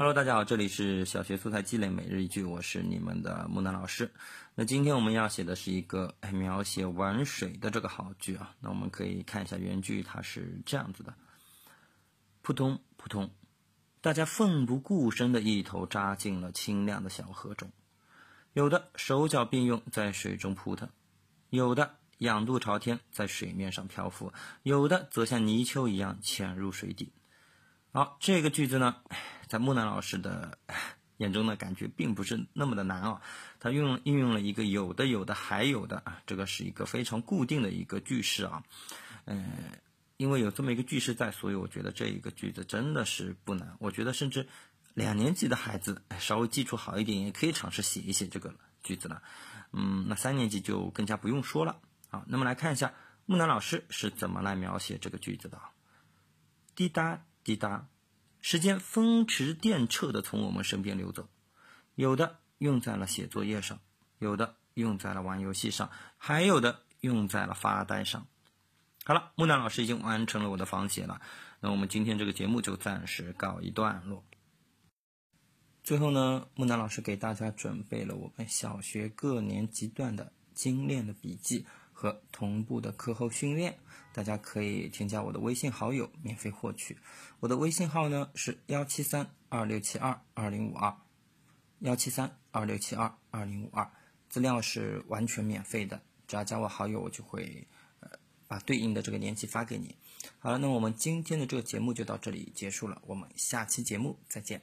Hello，大家好，这里是小学素材积累每日一句，我是你们的木南老师。那今天我们要写的是一个描写玩水的这个好句啊。那我们可以看一下原句，它是这样子的：扑通扑通，大家奋不顾身的一头扎进了清亮的小河中，有的手脚并用在水中扑腾，有的仰肚朝天在水面上漂浮，有的则像泥鳅一样潜入水底。好，这个句子呢，在木南老师的 眼中呢，感觉并不是那么的难啊。他用运用了一个有的、有的、还有的啊，这个是一个非常固定的一个句式啊。嗯，因为有这么一个句式在，所以我觉得这一个句子真的是不难。我觉得甚至两年级的孩子稍微基础好一点，也可以尝试写一写这个句子了。嗯，那三年级就更加不用说了。好，那么来看一下木南老师是怎么来描写这个句子的？滴答。滴答，时间风驰电掣的从我们身边流走，有的用在了写作业上，有的用在了玩游戏上，还有的用在了发呆上。好了，木南老师已经完成了我的仿写了，那我们今天这个节目就暂时告一段落。最后呢，木南老师给大家准备了我们小学各年级段的精炼的笔记。和同步的课后训练，大家可以添加我的微信好友，免费获取。我的微信号呢是幺七三二六七二二零五二，幺七三二六七二二零五二，资料是完全免费的，只要加我好友，我就会呃把对应的这个年级发给你。好了，那我们今天的这个节目就到这里结束了，我们下期节目再见。